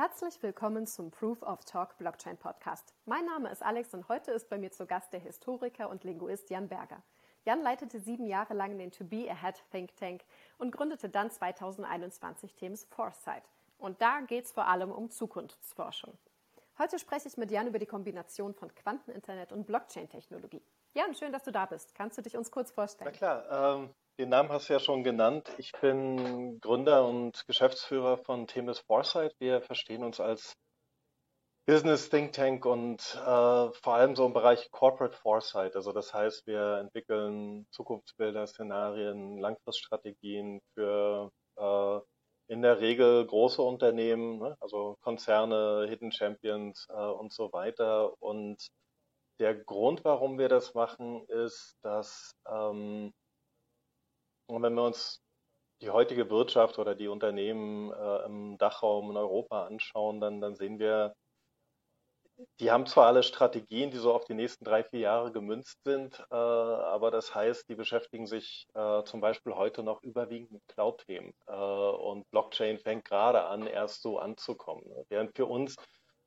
Herzlich willkommen zum Proof of Talk Blockchain Podcast. Mein Name ist Alex und heute ist bei mir zu Gast der Historiker und Linguist Jan Berger. Jan leitete sieben Jahre lang den To Be Ahead Think Tank und gründete dann 2021 Themes Foresight. Und da geht es vor allem um Zukunftsforschung. Heute spreche ich mit Jan über die Kombination von Quanteninternet und Blockchain-Technologie. Jan, schön, dass du da bist. Kannst du dich uns kurz vorstellen? Na klar, ähm, den Namen hast du ja schon genannt. Ich bin Gründer und Geschäftsführer von Themis Foresight. Wir verstehen uns als Business Think Tank und äh, vor allem so im Bereich Corporate Foresight. Also das heißt, wir entwickeln Zukunftsbilder, Szenarien, Langfriststrategien für äh, in der Regel große Unternehmen, ne? also Konzerne, Hidden Champions äh, und so weiter. Und der Grund, warum wir das machen, ist, dass ähm, und wenn wir uns die heutige Wirtschaft oder die Unternehmen äh, im Dachraum in Europa anschauen, dann, dann sehen wir, die haben zwar alle Strategien, die so auf die nächsten drei, vier Jahre gemünzt sind, äh, aber das heißt, die beschäftigen sich äh, zum Beispiel heute noch überwiegend mit Cloud-Themen. Äh, und Blockchain fängt gerade an, erst so anzukommen. Während für uns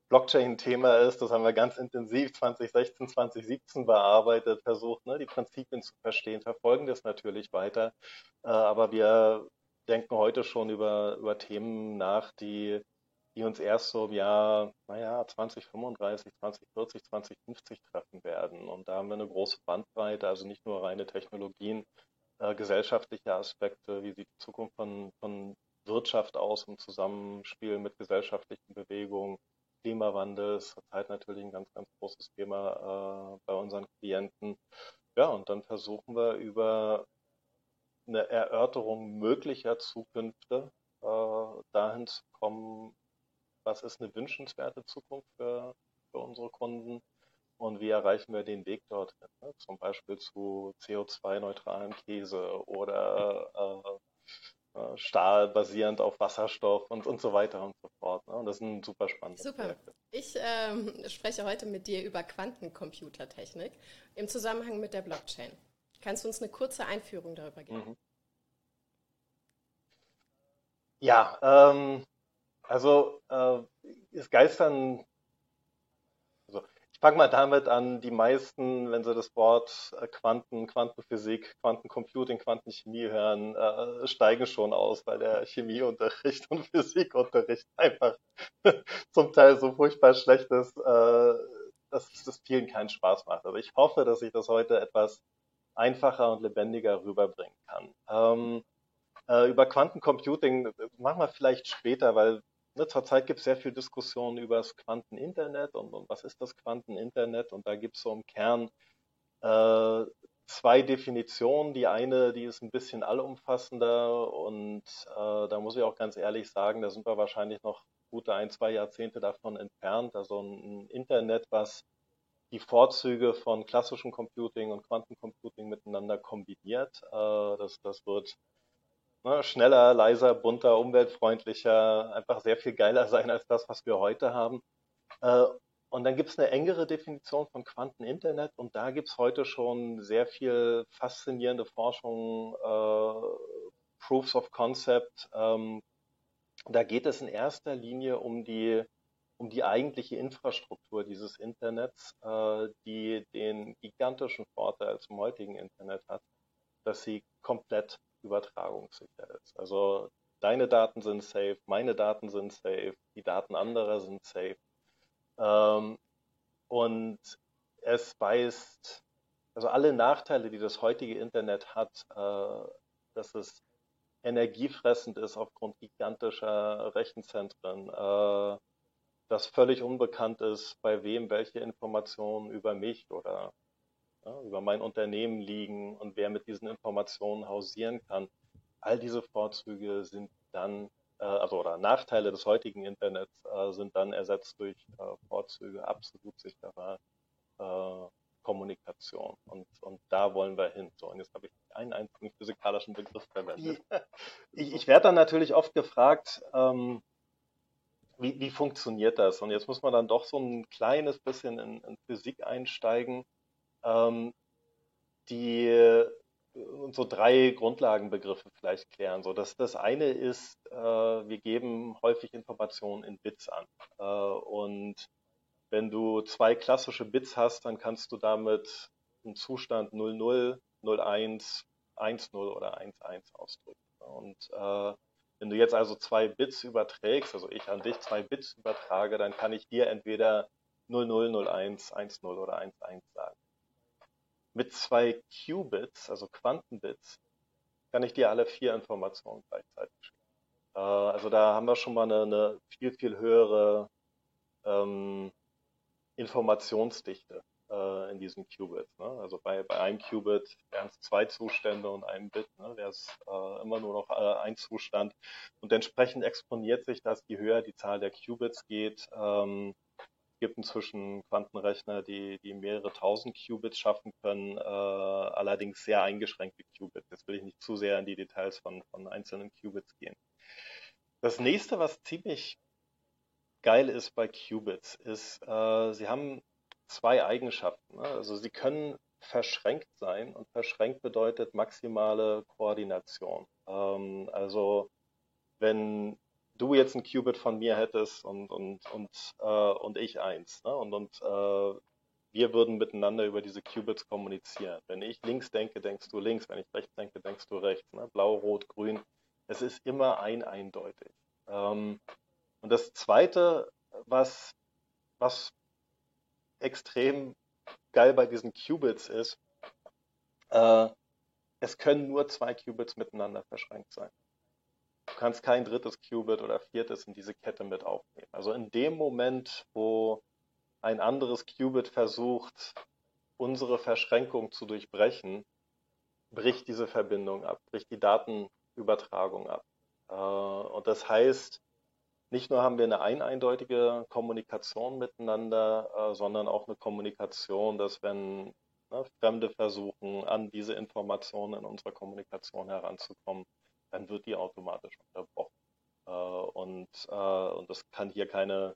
Blockchain-Thema ist, das haben wir ganz intensiv 2016, 2017 bearbeitet, versucht, ne, die Prinzipien zu verstehen, verfolgen das natürlich weiter. Äh, aber wir denken heute schon über, über Themen nach, die, die uns erst so im Jahr, naja, 2035, 2040, 2050 treffen werden. Und da haben wir eine große Bandbreite, also nicht nur reine Technologien, äh, gesellschaftliche Aspekte, wie sieht die Zukunft von, von Wirtschaft aus im Zusammenspiel mit gesellschaftlichen Bewegungen, Klimawandel ist zurzeit natürlich ein ganz, ganz großes Thema äh, bei unseren Klienten. Ja, und dann versuchen wir über eine Erörterung möglicher Zukünfte äh, dahin zu kommen, was ist eine wünschenswerte Zukunft für, für unsere Kunden und wie erreichen wir den Weg dorthin. Ne? Zum Beispiel zu CO2-neutralen Käse oder äh, äh, Stahl basierend auf Wasserstoff und, und so weiter und fort. Ne? Und das ist ein super spannendes Super. Projekt. Ich ähm, spreche heute mit dir über Quantencomputertechnik im Zusammenhang mit der Blockchain. Kannst du uns eine kurze Einführung darüber geben? Mhm. Ja, ähm, also äh, es geistern fange mal damit an, die meisten, wenn sie das Wort äh, Quanten, Quantenphysik, Quantencomputing, Quantenchemie hören, äh, steigen schon aus, weil der Chemieunterricht und Physikunterricht einfach zum Teil so furchtbar schlecht ist, äh, dass das vielen keinen Spaß macht. Aber ich hoffe, dass ich das heute etwas einfacher und lebendiger rüberbringen kann. Ähm, äh, über Quantencomputing äh, machen wir vielleicht später, weil ne, zurzeit gibt es sehr viel Diskussion über das Quanteninternet und, und was ist das Quanteninternet und da gibt es so im Kern äh, zwei Definitionen. Die eine, die ist ein bisschen allumfassender und äh, da muss ich auch ganz ehrlich sagen, da sind wir wahrscheinlich noch gute ein, zwei Jahrzehnte davon entfernt. Also ein Internet, was die Vorzüge von klassischem Computing und Quantencomputing miteinander kombiniert. Äh, das, das wird Ne, schneller, leiser, bunter, umweltfreundlicher, einfach sehr viel geiler sein als das, was wir heute haben. Äh, und dann gibt es eine engere Definition von Quanteninternet und da gibt es heute schon sehr viel faszinierende Forschung, äh, Proofs of Concept. Ähm, da geht es in erster Linie um die, um die eigentliche Infrastruktur dieses Internets, äh, die den gigantischen Vorteil zum heutigen Internet hat, dass sie komplett übertragungssicher ist. Also deine Daten sind safe, meine Daten sind safe, die Daten anderer sind safe. Ähm, und es weist, also alle Nachteile, die das heutige Internet hat, äh, dass es energiefressend ist aufgrund gigantischer Rechenzentren, äh, dass völlig unbekannt ist, bei wem welche Informationen über mich oder ja, über mein Unternehmen liegen und wer mit diesen Informationen hausieren kann. All diese Vorzüge sind dann, äh, also oder Nachteile des heutigen Internets äh, sind dann ersetzt durch äh, Vorzüge absolut sicherer äh, Kommunikation. Und, und da wollen wir hin. So, und jetzt habe ich einen einzigen physikalischen Begriff verwendet. Ich, ich werde dann natürlich oft gefragt, ähm, wie, wie funktioniert das? Und jetzt muss man dann doch so ein kleines bisschen in, in Physik einsteigen. Ähm, die so drei Grundlagenbegriffe vielleicht klären. So, das, das eine ist, äh, wir geben häufig Informationen in Bits an. Äh, und wenn du zwei klassische Bits hast, dann kannst du damit einen Zustand 00, 01, 10 oder 11 ausdrücken. Und äh, wenn du jetzt also zwei Bits überträgst, also ich an dich zwei Bits übertrage, dann kann ich dir entweder 0001, 10 oder 11 sagen. Mit zwei Qubits, also Quantenbits, kann ich dir alle vier Informationen gleichzeitig schicken. Äh, also da haben wir schon mal eine, eine viel, viel höhere ähm, Informationsdichte äh, in diesen Qubits. Ne? Also bei, bei einem Qubit wären es zwei Zustände und einem Bit, ne? wäre es äh, immer nur noch äh, ein Zustand. Und entsprechend exponiert sich das, je höher die Zahl der Qubits geht. Ähm, gibt inzwischen Quantenrechner, die, die mehrere tausend Qubits schaffen können, äh, allerdings sehr eingeschränkte Qubits. Jetzt will ich nicht zu sehr in die Details von, von einzelnen Qubits gehen. Das nächste, was ziemlich geil ist bei Qubits, ist, äh, sie haben zwei Eigenschaften. Ne? Also sie können verschränkt sein und verschränkt bedeutet maximale Koordination. Ähm, also wenn du jetzt ein Qubit von mir hättest und, und, und, äh, und ich eins. Ne? Und, und äh, wir würden miteinander über diese Qubits kommunizieren. Wenn ich links denke, denkst du links. Wenn ich rechts denke, denkst du rechts. Ne? Blau, Rot, Grün. Es ist immer ein eindeutig. Ähm, und das Zweite, was, was extrem geil bei diesen Qubits ist, äh, es können nur zwei Qubits miteinander verschränkt sein. Kannst kein drittes Qubit oder viertes in diese Kette mit aufnehmen. Also in dem Moment, wo ein anderes Qubit versucht, unsere Verschränkung zu durchbrechen, bricht diese Verbindung ab, bricht die Datenübertragung ab. Äh, und das heißt, nicht nur haben wir eine eindeutige Kommunikation miteinander, äh, sondern auch eine Kommunikation, dass wenn ne, Fremde versuchen, an diese Informationen in unserer Kommunikation heranzukommen, dann wird die automatisch unterbrochen. Äh, und, äh, und das kann hier keine,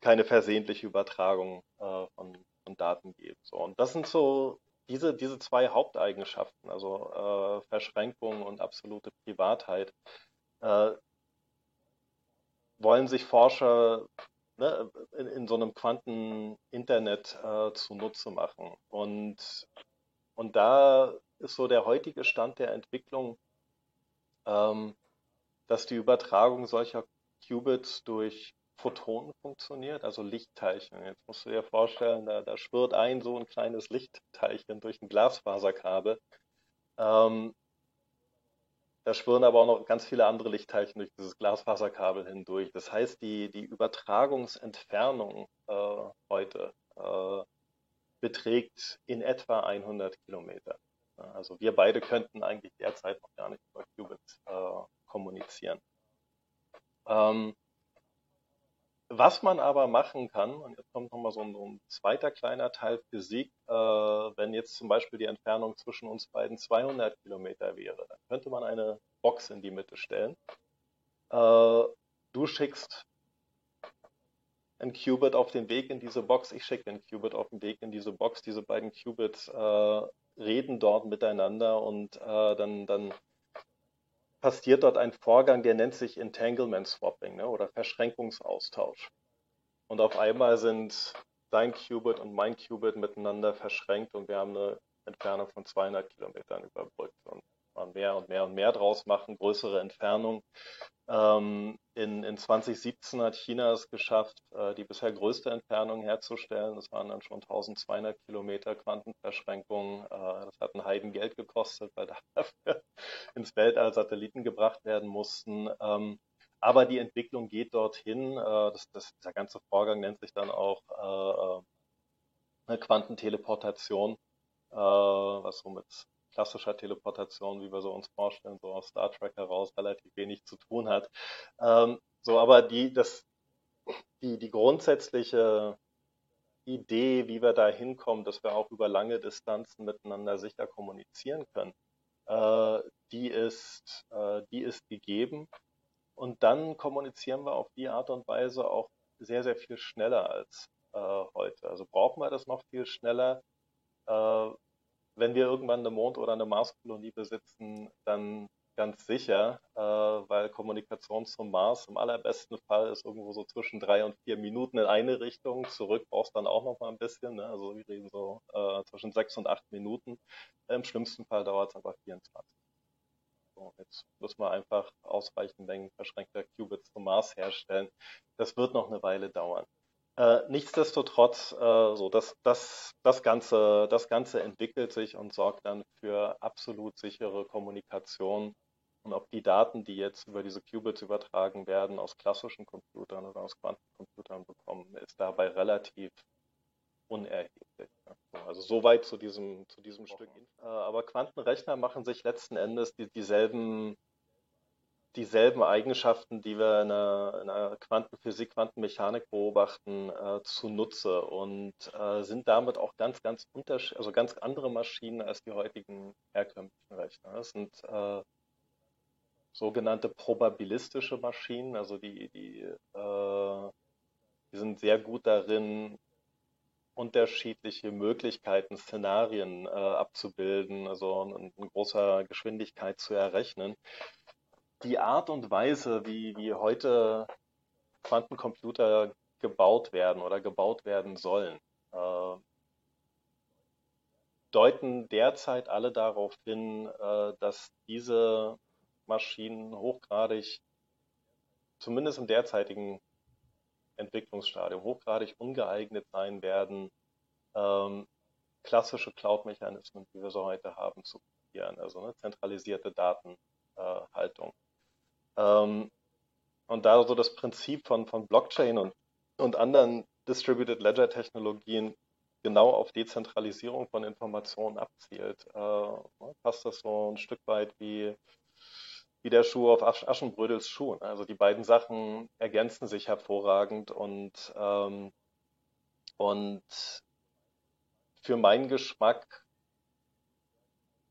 keine versehentliche Übertragung äh, von, von Daten geben. So, und das sind so diese, diese zwei Haupteigenschaften, also äh, Verschränkung und absolute Privatheit, äh, wollen sich Forscher ne, in, in, so einem Quanteninternet äh, zunutze machen. Und, und da ist so der heutige Stand der Entwicklung, ähm, dass die Übertragung solcher Qubits durch Photonen funktioniert, also Lichtteilchen. Jetzt musst du dir vorstellen, da, da schwirrt ein so ein kleines Lichtteilchen durch ein Glasfaserkabel. Ähm, da schwirren aber auch noch ganz viele andere Lichtteilchen durch dieses Glasfaserkabel hindurch. Das heißt, die, die Übertragungsentfernung äh, heute äh, beträgt in etwa 100 Kilometer. Also wir beide könnten eigentlich derzeit noch gar nicht über Qubits äh, kommunizieren. Ähm, was man aber machen kann, und jetzt kommt nochmal so so ein zweiter kleiner Teil Physik, äh, wenn jetzt zum Beispiel die Entfernung zwischen uns beiden 200 Kilometer wäre, dann könnte man eine Box in die Mitte stellen. Äh, du schickst ein Qubit auf den Weg in diese Box, ich schicke ein Qubit auf den Weg in diese Box. Diese beiden Qubits äh, reden dort miteinander und äh, dann, dann passiert dort ein Vorgang, der nennt sich Entanglement Swapping ne, oder Verschränkungsaustausch. Und auf einmal sind dein Qubit und mein Qubit miteinander verschränkt und wir haben eine Entfernung von 200 Kilometern überbrückt. Und man mehr und mehr und mehr draus machen, größere Entfernung. Ähm, in, in 2017 hat China es geschafft, äh, die bisher größte Entfernung herzustellen. Das waren dann schon 1200 Kilometer Quantenverschränkung. Äh, das hat ein Heidengeld gekostet, weil dafür ins Weltall Satelliten gebracht werden mussten. Ähm, aber die Entwicklung geht dorthin. Äh, das, das, dieser ganze Vorgang nennt sich dann auch äh, äh, Quantenteleportation, äh, was so mit klassischer Teleportation, wie wir so uns vorstellen, so aus Star Trek heraus relativ wenig zu tun hat. Ähm, so, aber die, das, die, die grundsätzliche Idee, wie wir da hinkommen, dass wir auch über lange Distanzen miteinander sicher kommunizieren können, äh, die, ist, äh, die ist gegeben. Und dann kommunizieren wir auf die Art und Weise auch sehr, sehr viel schneller als äh, heute. Also brauchen wir das noch viel schneller, äh, wenn wir irgendwann eine Mond- oder eine Marskolonie besitzen, dann ganz sicher, äh, weil Kommunikation zum Mars im allerbesten Fall ist irgendwo so zwischen drei und vier Minuten in eine Richtung. Zurück brauchst dann auch noch mal ein bisschen. Ne? Also wir reden so äh, zwischen sechs und acht Minuten. Im schlimmsten Fall dauert es aber 24. So, jetzt müssen wir einfach ausreichend Mengen verschränkter Qubits zum Mars herstellen. Das wird noch eine Weile dauern. Äh, nichtsdestotrotz, äh, so das, das, das, Ganze, das Ganze entwickelt sich und sorgt dann für absolut sichere Kommunikation. Und ob die Daten, die jetzt über diese Qubits übertragen werden, aus klassischen Computern oder aus Quantencomputern bekommen, ist dabei relativ unerheblich. Also soweit zu diesem, zu diesem Stück. Äh, aber Quantenrechner machen sich letzten Endes die, dieselben dieselben Eigenschaften, die wir in der, in der Quantenphysik, Quantenmechanik beobachten, äh, zunutze und äh, sind damit auch ganz, ganz unterschiedlich, also ganz andere Maschinen als die heutigen herkömmlichen Rechner. Das sind äh, sogenannte probabilistische Maschinen, also die, die, äh, die sind sehr gut darin, unterschiedliche Möglichkeiten, Szenarien äh, abzubilden, also in, in großer Geschwindigkeit zu errechnen die Art und Weise, wie, wie heute Quantencomputer gebaut werden oder gebaut werden sollen, äh, deuten derzeit alle darauf hin, äh, dass diese Maschinen hochgradig, zumindest im derzeitigen Entwicklungsstadium, hochgradig ungeeignet sein werden, ähm, klassische Cloud-Mechanismen, die wir so heute haben, zu kopieren, also eine zentralisierte Datenhaltung. Ähm, und da so das Prinzip von, von Blockchain und, und anderen Distributed Ledger Technologien genau auf Dezentralisierung von Informationen abzielt, äh, passt das so ein Stück weit wie, wie der Schuh auf Asch Aschenbrödels Schuh. Also die beiden Sachen ergänzen sich hervorragend und, ähm, und für meinen Geschmack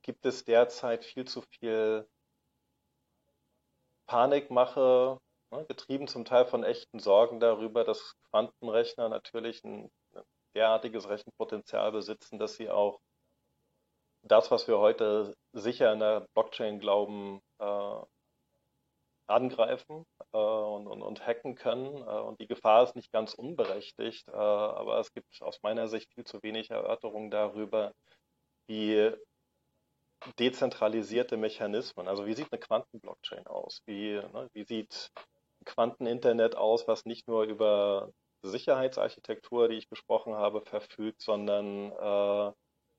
gibt es derzeit viel zu viel Panikmache, ne, getrieben zum Teil von echten Sorgen darüber, dass Quantenrechner natürlich ein derartiges Rechenpotenzial besitzen, dass sie auch das, was wir heute sicher in der Blockchain glauben, äh, angreifen äh, und, und, und, hacken können. Äh, und die Gefahr ist nicht ganz unberechtigt, äh, aber es gibt aus meiner Sicht viel zu wenig Erörterungen darüber, wie dezentralisierte Mechanismen. Also wie sieht eine Quantenblockchain aus? Wie, ne, wie sieht ein Quanteninternet aus, was nicht nur über Sicherheitsarchitektur, die ich besprochen habe, verfügt, sondern äh,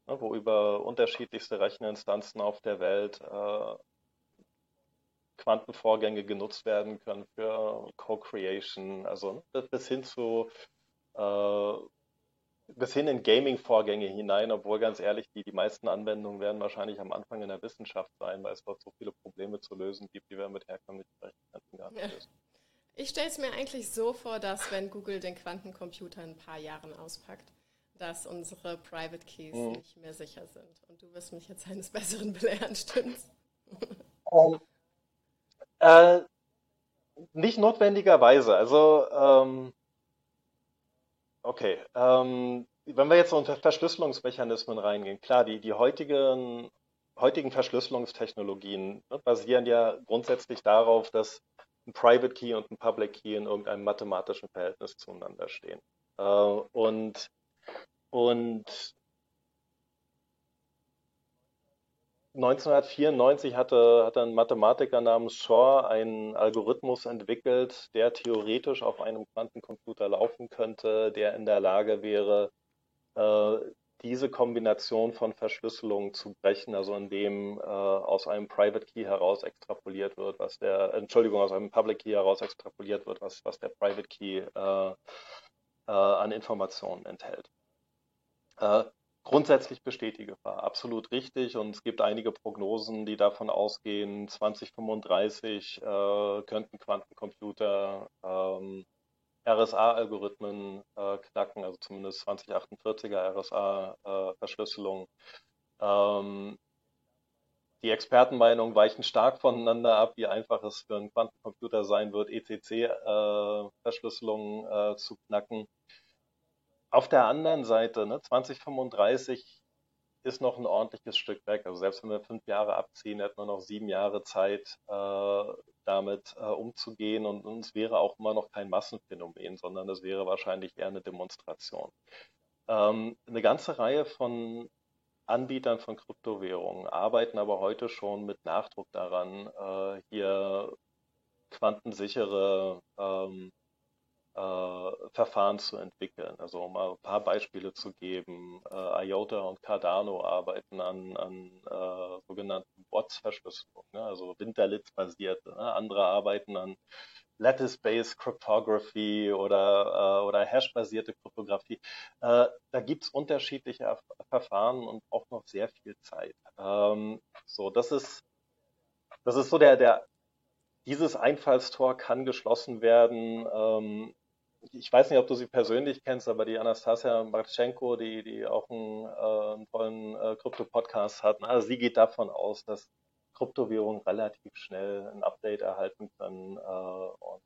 ne, wo über unterschiedlichste Recheninstanzen auf der Welt äh, Quantenvorgänge genutzt werden können für Co-Creation, also ne, bis hin zu äh, bis hin in Gaming-Vorgänge hinein, obwohl ganz ehrlich, die, die meisten Anwendungen werden wahrscheinlich am Anfang in der Wissenschaft sein, weil es dort so viele Probleme zu lösen gibt, die wir mit herkömmlichen Rechenzentren gar nicht ja. lösen. Ich stelle es mir eigentlich so vor, dass wenn Google den Quantencomputer in ein paar Jahren auspackt, dass unsere Private Keys mhm. nicht mehr sicher sind. Und du wirst mich jetzt eines Besseren belehren, stimmt's? Um, äh, nicht notwendigerweise. Also ähm, Okay, ähm, wenn wir jetzt unter Verschlüsselungsmechanismen reingehen, klar, die, die heutigen, heutigen Verschlüsselungstechnologien ne, basieren ja grundsätzlich darauf, dass ein Private Key und ein Public Key in irgendeinem mathematischen Verhältnis zueinander stehen. Äh, und, und 1994 hatte, hatte ein Mathematiker namens Shor einen Algorithmus entwickelt, der theoretisch auf einem Quantencomputer laufen könnte, der in der Lage wäre, äh, diese Kombination von Verschlüsselungen zu brechen, also indem äh, aus einem Private Key heraus extrapoliert wird, was der, Entschuldigung, aus einem Public Key heraus extrapoliert wird, was, was der Private Key äh, äh an Informationen enthält. Grundsätzlich besteht die Gefahr, absolut richtig. Und es gibt einige Prognosen, die davon ausgehen, 2035 äh, könnten Quantencomputer ähm, RSA-Algorithmen äh, knacken, also zumindest 2048er RSA-Verschlüsselung. Äh, ähm, die Expertenmeinungen weichen stark voneinander ab, wie einfach es für einen Quantencomputer sein wird, ECC-Verschlüsselungen äh, äh, zu knacken. Auf der anderen Seite, ne, 2035 ist noch ein ordentliches Stück weg. Also selbst wenn wir fünf Jahre abziehen, hätten wir noch sieben Jahre Zeit, äh, damit äh, umzugehen und, es wäre auch immer noch kein Massenphänomen, sondern es wäre wahrscheinlich eher eine Demonstration. Ähm, eine ganze Reihe von Anbietern von Kryptowährungen arbeiten aber heute schon mit Nachdruck daran, äh, hier quantensichere ähm, äh, Verfahren zu entwickeln. Also um mal ein paar Beispiele zu geben, äh, IOTA und Cardano arbeiten an, an äh, sogenannten Bots-Verschlüsselung, ne? also Winterlitz-basierte. Ne? Andere arbeiten an Lattice-Based Cryptography oder, äh, oder Hash-basierte Kryptographie. Äh, da gibt es unterschiedliche Verfahren und auch noch sehr viel Zeit. Ähm, so, das ist, das ist so der, der, dieses Einfallstor kann geschlossen werden. Ähm, ich weiß nicht, ob du sie persönlich kennst, aber die Anastasia Marchenko, die, die auch einen, äh, tollen äh, Krypto-Podcast hat, also sie geht davon aus, dass Kryptowährungen relativ schnell ein Update erhalten können äh, und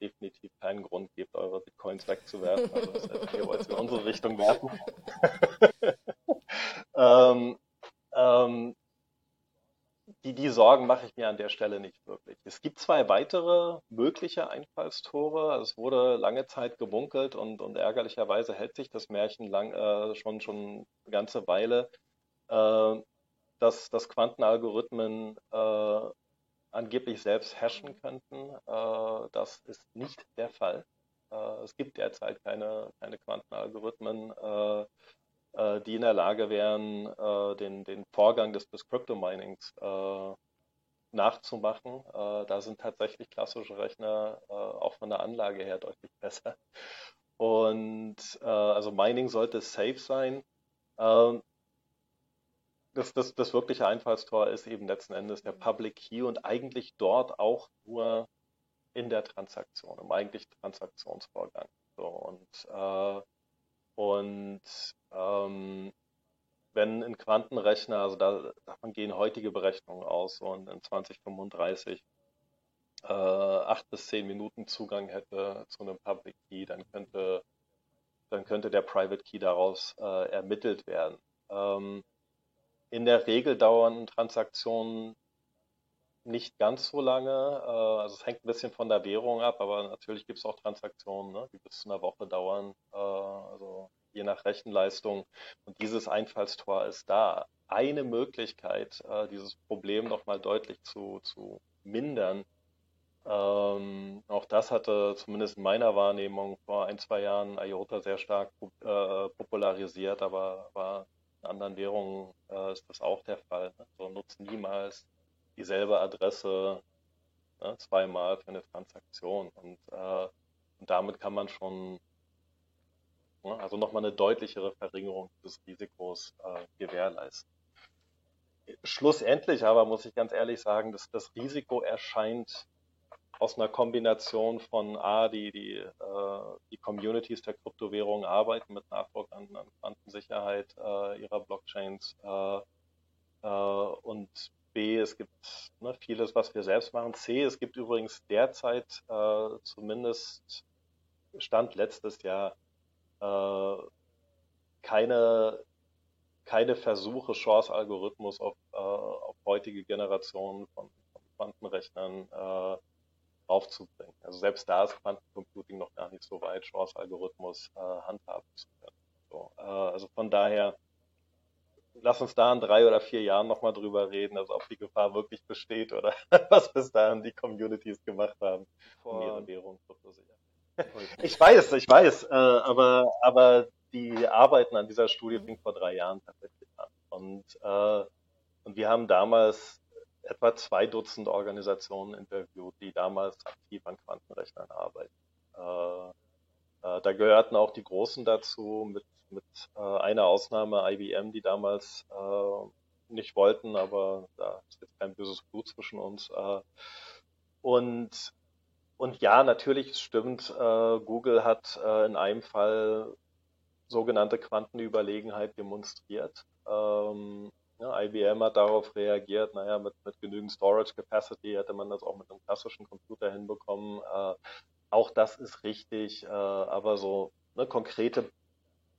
definitiv keinen Grund gibt, eure Bitcoins wegzuwerfen. Also ihr wollt in unsere Richtung werfen. ähm, ähm, die, die Sorgen mache ich mir an der Stelle nicht wirklich. Es gibt zwei weitere mögliche Einfallstore. Es wurde lange Zeit gebunkelt und, und ärgerlicherweise hält sich das Märchen lang, äh, schon, schon eine ganze Weile. Äh, dass, dass Quantenalgorithmen äh, angeblich selbst hashen könnten. Äh, das ist nicht der Fall. Äh, es gibt derzeit keine, keine Quantenalgorithmen, äh, die in der Lage wären, äh, den, den Vorgang des, des Crypto-Minings nachzumachen. da sind tatsächlich klassische Rechner auch von der Anlage her deutlich besser. Und also Mining sollte safe sein. Ähm, das, das, das wirkliche Einfallstor ist eben letzten Endes der Public Key und eigentlich dort auch nur in der Transaktion, im eigentlichen Transaktionsvorgang. So, und äh, und ähm, wenn ein Quantenrechner, also da, davon gehen heutige Berechnungen aus und in 2035 äh, acht bis zehn Minuten Zugang hätte zu einem Public Key, dann könnte, dann könnte der Private Key daraus äh, ermittelt werden. Ähm, in der Regel dauern Transaktionen nicht ganz so lange. Äh, also es hängt ein bisschen von der Währung ab, aber natürlich gibt es auch Transaktionen, ne, die bis zu einer Woche dauern, äh, also je nach Rechenleistung. Und dieses Einfallstor ist da. Eine Möglichkeit, äh, dieses Problem nochmal deutlich zu, zu mindern, ähm, auch das hatte zumindest in meiner Wahrnehmung vor ein, zwei Jahren IOTA sehr stark äh, popularisiert, aber, aber in anderen Währungen äh, ist das auch der Fall. Ne? So nutzt niemals dieselbe Adresse ne, zweimal für eine Transaktion. Und, äh, und damit kann man schon ne, also nochmal eine deutlichere Verringerung des Risikos äh, gewährleisten. Schlussendlich aber muss ich ganz ehrlich sagen, dass das Risiko erscheint aus einer Kombination von A, die, die, äh, die Communities der Kryptowährungen arbeiten mit Nachdruck an, an Quantensicherheit äh, ihrer Blockchains äh, äh, und B, es gibt ne, vieles, was wir selbst machen. C, es gibt übrigens derzeit äh, zumindest Stand letztes Jahr äh, keine, keine Versuche, Chance-Algorithmus auf, auf heutige Generationen von, von Quantenrechnern aufzubringen. Also selbst da ist Quantencomputing noch gar nicht so weit, Chance-Algorithmus äh, handhaben zu können. So, äh, also von daher, lass uns da in drei oder vier Jahren nochmal drüber reden, also ob die Gefahr wirklich besteht oder was bis dahin die Communities gemacht haben, um ihre Währung zu sichern. Ich weiß, ich weiß, äh, aber, aber die Arbeiten an dieser Studie fing vor drei Jahren tatsächlich an. Und, äh, und wir haben damals etwa zwei Dutzend Organisationen interviewt, die damals aktiv an Quantenrechnern arbeiten. Äh, äh, da gehörten auch die Großen dazu, mit, mit äh, einer Ausnahme IBM, die damals äh, nicht wollten, aber da ist jetzt kein böses Blut zwischen uns. Äh, und, und ja, natürlich, es stimmt, äh, Google hat in einem Fall sogenannte Quantenüberlegenheit demonstriert. Ähm, ja, IBM hat darauf reagiert, naja, mit, mit genügend Storage Capacity hätte man das auch mit einem klassischen Computer hinbekommen. Äh, auch das ist richtig, äh, aber so ne, konkrete,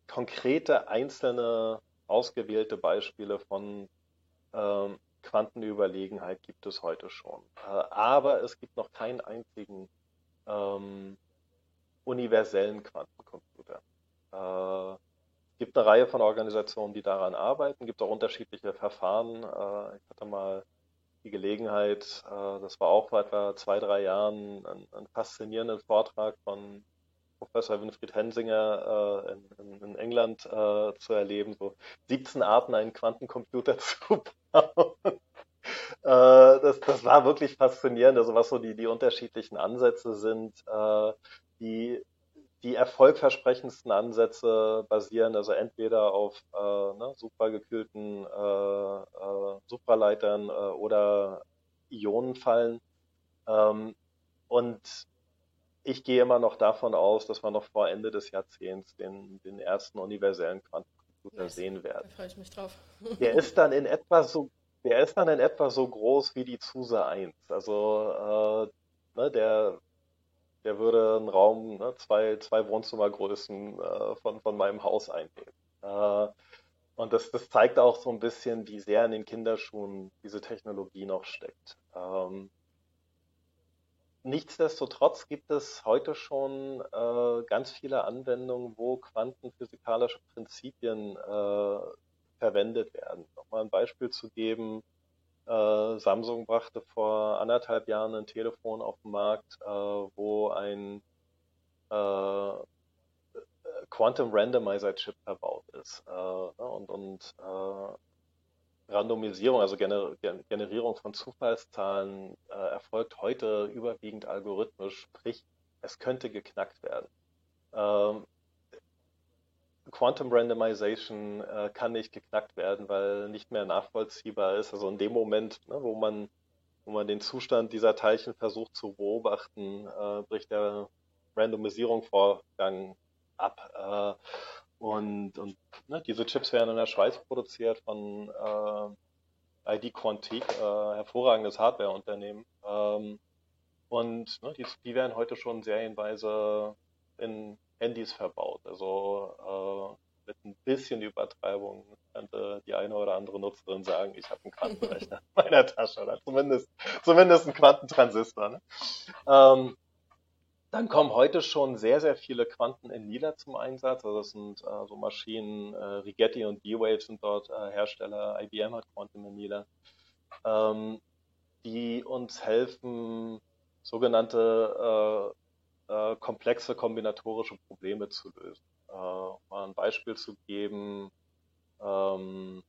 konkrete einzelne ausgewählte Beispiele von ähm, Quantenüberlegenheit gibt es heute schon. Äh, aber es gibt noch keinen einzigen ähm, universellen Quantencomputer. Äh, es gibt eine Reihe von Organisationen, die daran arbeiten, Es gibt auch unterschiedliche Verfahren. Äh, ich hatte mal die Gelegenheit, äh, das war auch vor etwa zwei, drei Jahren, einen, einen faszinierenden Vortrag von Professor Winfried Hensinger äh, in, in, England äh, zu erleben, so 17 Arten, einen Quantencomputer zu bauen. äh, das, das war wirklich faszinierend, also was so die, die unterschiedlichen Ansätze sind, äh, die die erfolgversprechendsten Ansätze basieren also entweder auf äh, ne, supragekühlten äh, äh, Supraleitern äh, oder Ionenfallen. Ähm, und ich gehe immer noch davon aus, dass wir noch vor Ende des Jahrzehnts den, den ersten universellen Quantencomputer yes, sehen werden. Da freue ich mich drauf. Der ist dann in etwa so, der ist dann in etwa so groß wie die Zuse 1. Also äh, ne, der der würde einen Raum, ne, zwei, zwei Wohnzimmergrößen äh, von, von meinem Haus einnehmen. Äh, und das, das zeigt auch so ein bisschen, wie sehr in den Kinderschuhen diese Technologie noch steckt. Ähm, nichtsdestotrotz gibt es heute schon äh, ganz viele Anwendungen, wo quantenphysikalische Prinzipien äh, verwendet werden. Nochmal ein Beispiel zu geben, äh, Samsung brachte vor anderthalb Jahren ein Telefon auf den Markt, äh, wo ein äh, Quantum Randomizer Chip verbaut ist. Äh, und und äh, Randomisierung, also Gener Generierung von Zufallszahlen, äh, erfolgt heute überwiegend algorithmisch, sprich, es könnte geknackt werden. Ähm, Quantum Randomization äh, kann nicht geknackt werden, weil nicht mehr nachvollziehbar ist. Also in dem Moment, ne, wo man wo man den Zustand dieser Teilchen versucht zu beobachten, äh, bricht der Randomisierungsvorgang ab. Äh, und und ne, diese Chips werden in der Schweiz produziert von äh, ID Quantique, äh, hervorragendes Hardwareunternehmen. Ähm, und ne, die, die werden heute schon serienweise in Handys verbaut. Also äh, mit ein bisschen Übertreibung könnte die eine oder andere Nutzerin sagen, ich habe einen Quantenrechner in meiner Tasche oder zumindest, zumindest einen Quantentransistor. Ne? Ähm, dann kommen heute schon sehr, sehr viele Quanten in Nila zum Einsatz. Also das sind äh, so Maschinen, äh, Rigetti und D-Wave sind dort äh, Hersteller, IBM hat Quantum in Nila, ähm, die uns helfen, sogenannte äh, äh, komplexe kombinatorische Probleme zu lösen. Äh, mal ein Beispiel zu geben, ähm,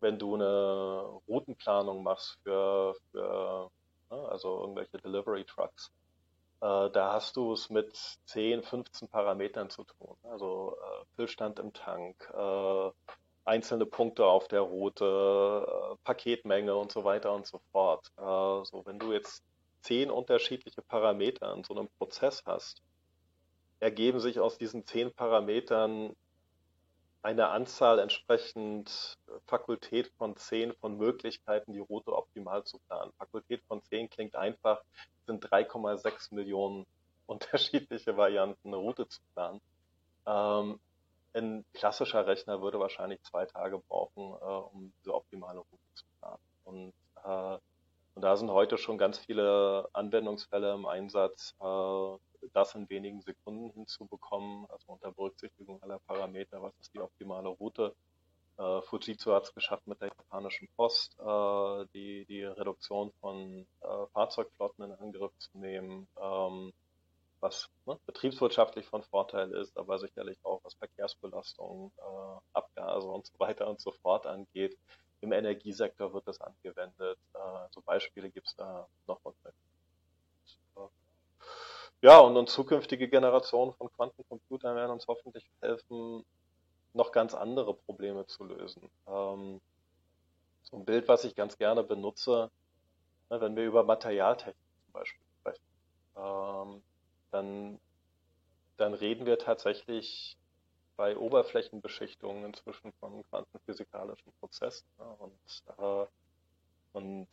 wenn du eine Routenplanung machst für, für ne, also irgendwelche Delivery Trucks, äh, da hast du es mit 10, 15 Parametern zu tun. Also äh, Füllstand im Tank, äh, einzelne Punkte auf der Route, äh, Paketmenge und so weiter und so fort. Äh, so, wenn du jetzt zehn unterschiedliche Parameter in so einem Prozess hast, ergeben sich aus diesen zehn Parametern eine Anzahl entsprechend Fakultät von zehn von Möglichkeiten, die Route optimal zu planen. Fakultät von zehn klingt einfach, sind 3,6 Millionen unterschiedliche Varianten, eine Route zu planen. Ähm, ein klassischer Rechner würde wahrscheinlich zwei Tage brauchen, äh, um diese optimale Route zu planen. Und äh, und da sind heute schon ganz viele Anwendungsfälle im Einsatz, äh, das in wenigen Sekunden hinzubekommen, also unter Berücksichtigung aller Parameter, was ist die optimale Route. Äh, Fujitsu hat es geschafft mit der japanischen Post, äh, die, die Reduktion von Fahrzeugflotten in Angriff zu nehmen, ähm, was ne, betriebswirtschaftlich von Vorteil ist, aber sicherlich auch was Verkehrsbelastung, Abgase und so weiter und so fort angeht. Im Energiesektor wird das angewendet. Äh, so Beispiele gibt es da noch und ja, und, und zukünftige Generationen von Quantencomputern werden uns hoffentlich helfen, noch ganz andere Probleme zu lösen. Ähm, so ein Bild, was ich ganz gerne benutze, ne, wenn wir über Materialtechnik zum Beispiel sprechen, ähm, dann, dann reden wir tatsächlich bei Oberflächenbeschichtungen inzwischen von quantenphysikalischen Prozessen. Ja, und, äh, und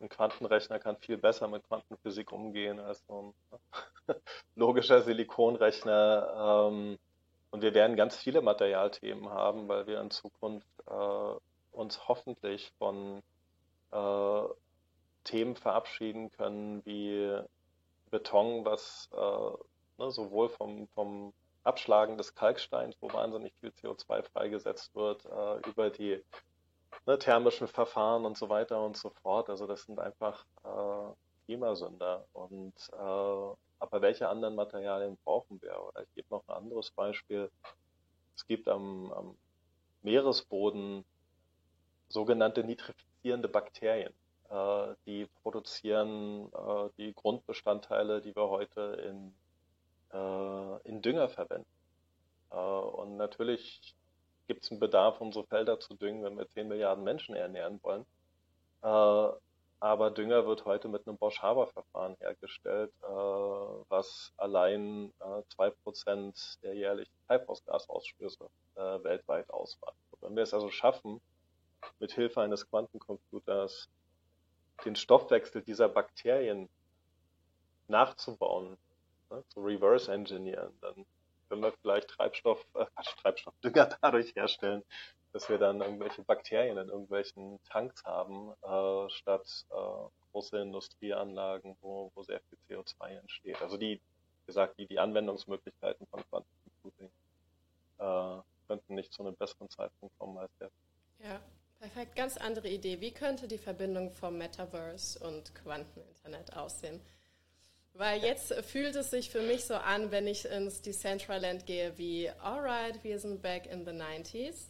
ein Quantenrechner kann viel besser mit Quantenphysik umgehen als so ein logischer Silikonrechner. Ähm, und wir werden ganz viele Materialthemen haben, weil wir in Zukunft äh, uns hoffentlich von äh, Themen verabschieden können wie Beton, was äh, ne, sowohl vom, vom Abschlagen des Kalksteins, wo wahnsinnig viel CO2 freigesetzt wird, äh, über die ne, thermischen Verfahren und so weiter und so fort. Also das sind einfach äh, Klimasünder. Und äh, aber welche anderen Materialien brauchen wir? Oder ich gebe noch ein anderes Beispiel. Es gibt am, am Meeresboden sogenannte nitrifizierende Bakterien. Äh, die produzieren äh, die Grundbestandteile, die wir heute in, äh, in Dünger verwenden. Äh, und natürlich gibt es einen Bedarf, unsere Felder zu düngen, wenn wir 10 Milliarden Menschen ernähren wollen. Äh, aber Dünger wird heute mit einem Bosch-Haber-Verfahren hergestellt, äh, was allein äh, zwei äh, Prozent der jährlichen Treibhausgasausstöße äh, weltweit ausmacht. Wenn wir es also schaffen, mit Hilfe eines Quantencomputers den Stoffwechsel dieser Bakterien nachzubauen, ne, zu reverse engineeren, dann können wir vielleicht Treibstoff, äh, Treibstoff, Dünger dadurch herstellen, dass wir dann irgendwelche Bakterien in irgendwelchen Tanks haben, äh, statt äh, große Industrieanlagen, wo, wo sehr viel CO2 entsteht. Also die, wie gesagt, die, die Anwendungsmöglichkeiten von Quantencomputing äh, könnten nicht zu einem besseren Zeitpunkt kommen als jetzt. Ja, perfekt. Ganz andere Idee. Wie könnte die Verbindung vom Metaverse und Quanteninternet aussehen? Weil jetzt fühlt es sich für mich so an, wenn ich ins Decentraland gehe, wie, alright, wir sind back in the 90s.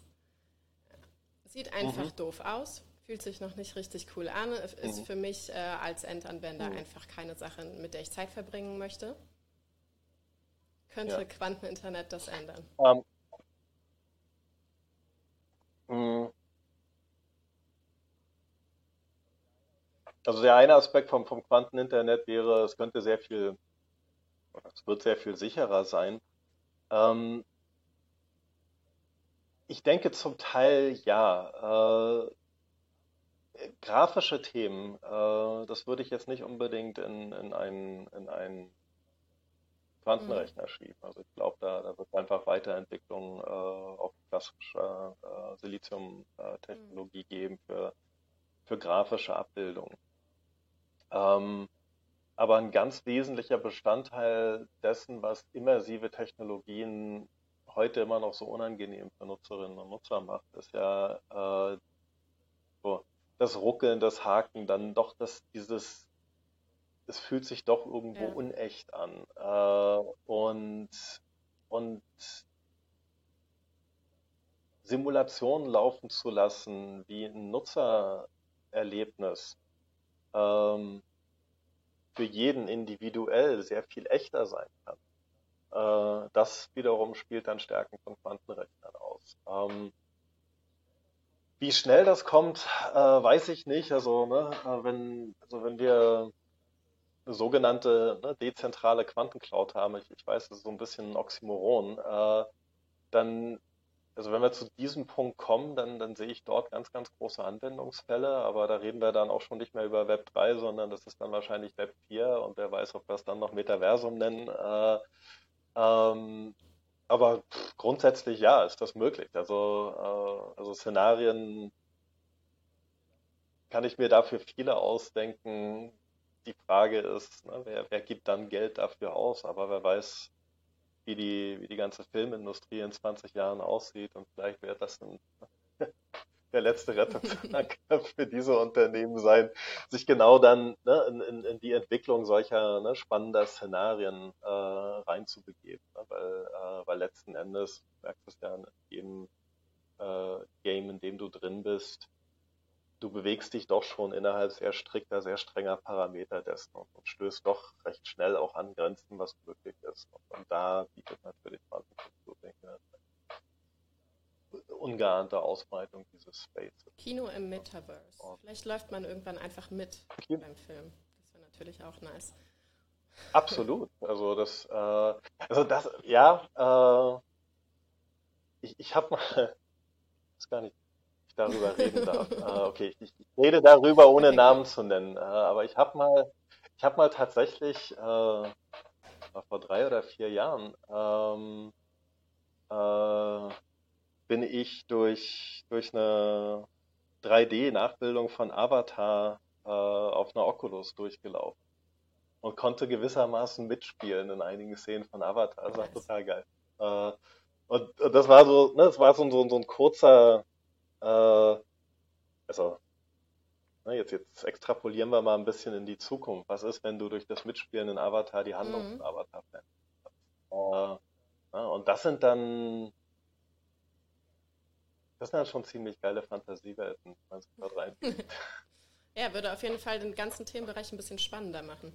Sieht einfach mhm. doof aus, fühlt sich noch nicht richtig cool an, ist mhm. für mich äh, als Endanwender mhm. einfach keine Sache, mit der ich Zeit verbringen möchte. Könnte ja. Quanteninternet das ändern? Um, ähm, mm. Also der eine Aspekt vom, vom Quanteninternet wäre, es könnte sehr viel, es wird sehr viel sicherer sein. Ähm, ich denke zum Teil ja. Äh, grafische Themen, äh, das würde ich jetzt nicht unbedingt in, in einen, in einen Quantenrechner mhm. schieben. Also ich glaube, da, da wird einfach Weiterentwicklung äh, auf klassischer äh, Silizium-Technologie mhm. geben für, für grafische Abbildungen. Ähm, aber ein ganz wesentlicher Bestandteil dessen, was immersive Technologien heute immer noch so unangenehm für Nutzerinnen und Nutzer macht, ist ja äh, so das Ruckeln, das Haken, dann doch das, dieses, es fühlt sich doch irgendwo ja. unecht an. Äh, und, und Simulationen laufen zu lassen, wie ein Nutzererlebnis, ähm, für jeden individuell sehr viel echter sein kann. Äh, das wiederum spielt dann Stärken von Quantenrechnern aus. Ähm, wie schnell das kommt, äh, weiß ich nicht. Also, ne, äh, wenn, also wenn wir eine sogenannte ne, dezentrale Quantencloud haben, ich, ich, weiß, das ist so ein bisschen ein Oxymoron, äh, dann, also wenn wir zu diesem Punkt kommen, dann, dann sehe ich dort ganz, ganz große Anwendungsfälle, aber da reden wir dann auch schon nicht mehr über Web 3, sondern das ist dann wahrscheinlich Web 4 und wer weiß, ob wir es dann noch Metaversum nennen. Äh, ähm, aber grundsätzlich ja, ist das möglich. Also, äh, also Szenarien kann ich mir dafür viele ausdenken. Die Frage ist, ne, wer, wer gibt dann Geld dafür aus? Aber wer weiß, wie die, wie die ganze Filmindustrie in 20 Jahren aussieht und vielleicht wäre das ein der letzte Rettungsanker für diese Unternehmen sein, sich genau dann ne, in, in, in, die Entwicklung solcher ne, spannender Szenarien äh, reinzubegeben. Ne, weil, äh, weil letzten Endes, du merkst es ja in jedem äh, Game, in dem du drin bist, du bewegst dich doch schon innerhalb sehr strikter, sehr strenger Parameter dessen und, und stößt doch recht schnell auch an Grenzen, was möglich ist. Und, und da bietet natürlich Quantencomputing ungeahnte Ausbreitung dieses Spaces. Kino im Metaverse. Vielleicht läuft man irgendwann einfach mit Kino. beim Film. Das wäre natürlich auch nice. Absolut. Also das, äh, also das, ja, äh, ich, ich habe mal, weiß gar nicht, darüber reden darf. äh, okay, ich, ich, rede darüber, ohne. Namen zu nennen. Äh, aber ich habe mal, ich habe mal tatsächlich äh, vor drei oder vier Jahren ähm, äh, bin ich durch, durch eine 3D-Nachbildung von Avatar äh, auf einer Oculus durchgelaufen und konnte gewissermaßen mitspielen in einigen Szenen von Avatar. Das war total geil. Und, und, das war so, ne, das war so, so, so ein kurzer, äh, also ne, jetzt, jetzt extrapolieren wir mal ein bisschen in die Zukunft. Was ist, wenn du durch das Mitspielen in Avatar die Handlung mhm. von Avatar veränderst? Äh, ne, und das sind dann das sind dann schon ziemlich geile Fantasiewelten, wenn man sich dort rein. ja, würde auf jeden Fall den ganzen Themenbereich ein bisschen spannender machen.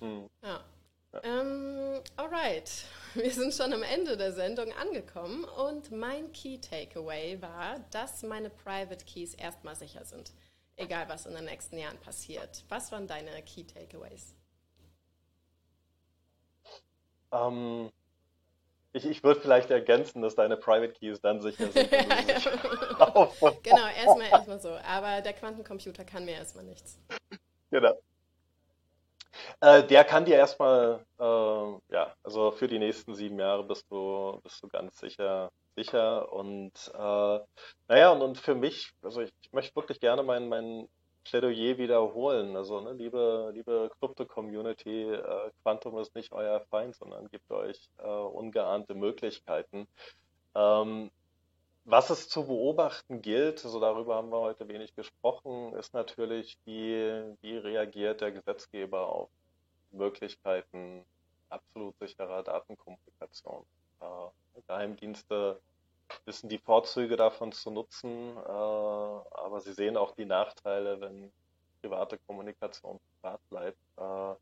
Hm. Ja. ja. Ähm, alright, wir sind schon am Ende der Sendung angekommen und mein Key Takeaway war, dass meine Private Keys erstmal sicher sind, egal was in den nächsten Jahren passiert. Was waren deine Key Takeaways? Ähm, ich, ich würde vielleicht ergänzen, dass deine Private Keys dann sicher sind. genau, erstmal erstmal so. Aber der Quantencomputer kann mir erstmal nichts. Genau. Äh, der kann dir erstmal, äh, ja, also für die nächsten sieben Jahre bist du, bist du ganz sicher, sicher. Und äh, naja, und, und für mich, also ich, möchte wirklich gerne meinen mein Plädoyer wiederholen. Also, ne, liebe, liebe Krypto-Community, äh, Quantum ist nicht euer Feind, sondern gibt euch äh, ungeahnte Möglichkeiten. Ähm, was es zu beobachten gilt, also darüber haben wir heute wenig gesprochen, ist natürlich, wie, wie reagiert der Gesetzgeber auf Möglichkeiten absolut sicherer Datenkommunikation. Äh, Geheimdienste wissen die Vorzüge davon zu nutzen, äh, aber sie sehen auch die Nachteile, wenn private Kommunikation privat bleibt. Äh,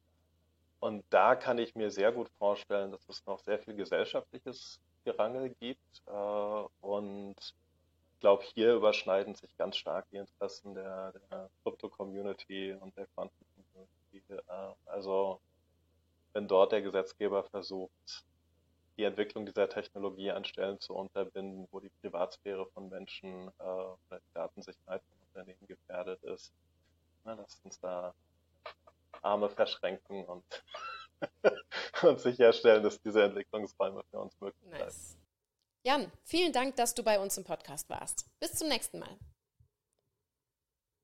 und da kann ich mir sehr gut vorstellen, dass es noch sehr viel gesellschaftliches Gerangel gibt. Und ich glaube, hier überschneiden sich ganz stark die Interessen der, Krypto-Community und der Quanten-Community. Äh, also wenn dort der Gesetzgeber versucht, die Entwicklung dieser Technologie an Stellen zu unterbinden, wo die Privatsphäre von Menschen äh, oder die Datensicherheit von Unternehmen gefährdet ist. Lasst uns da Arme verschränken und, und sicherstellen, dass diese Entwicklungsräume für uns möglich nice. Jan, vielen Dank, dass du bei uns im Podcast warst. Bis zum nächsten Mal.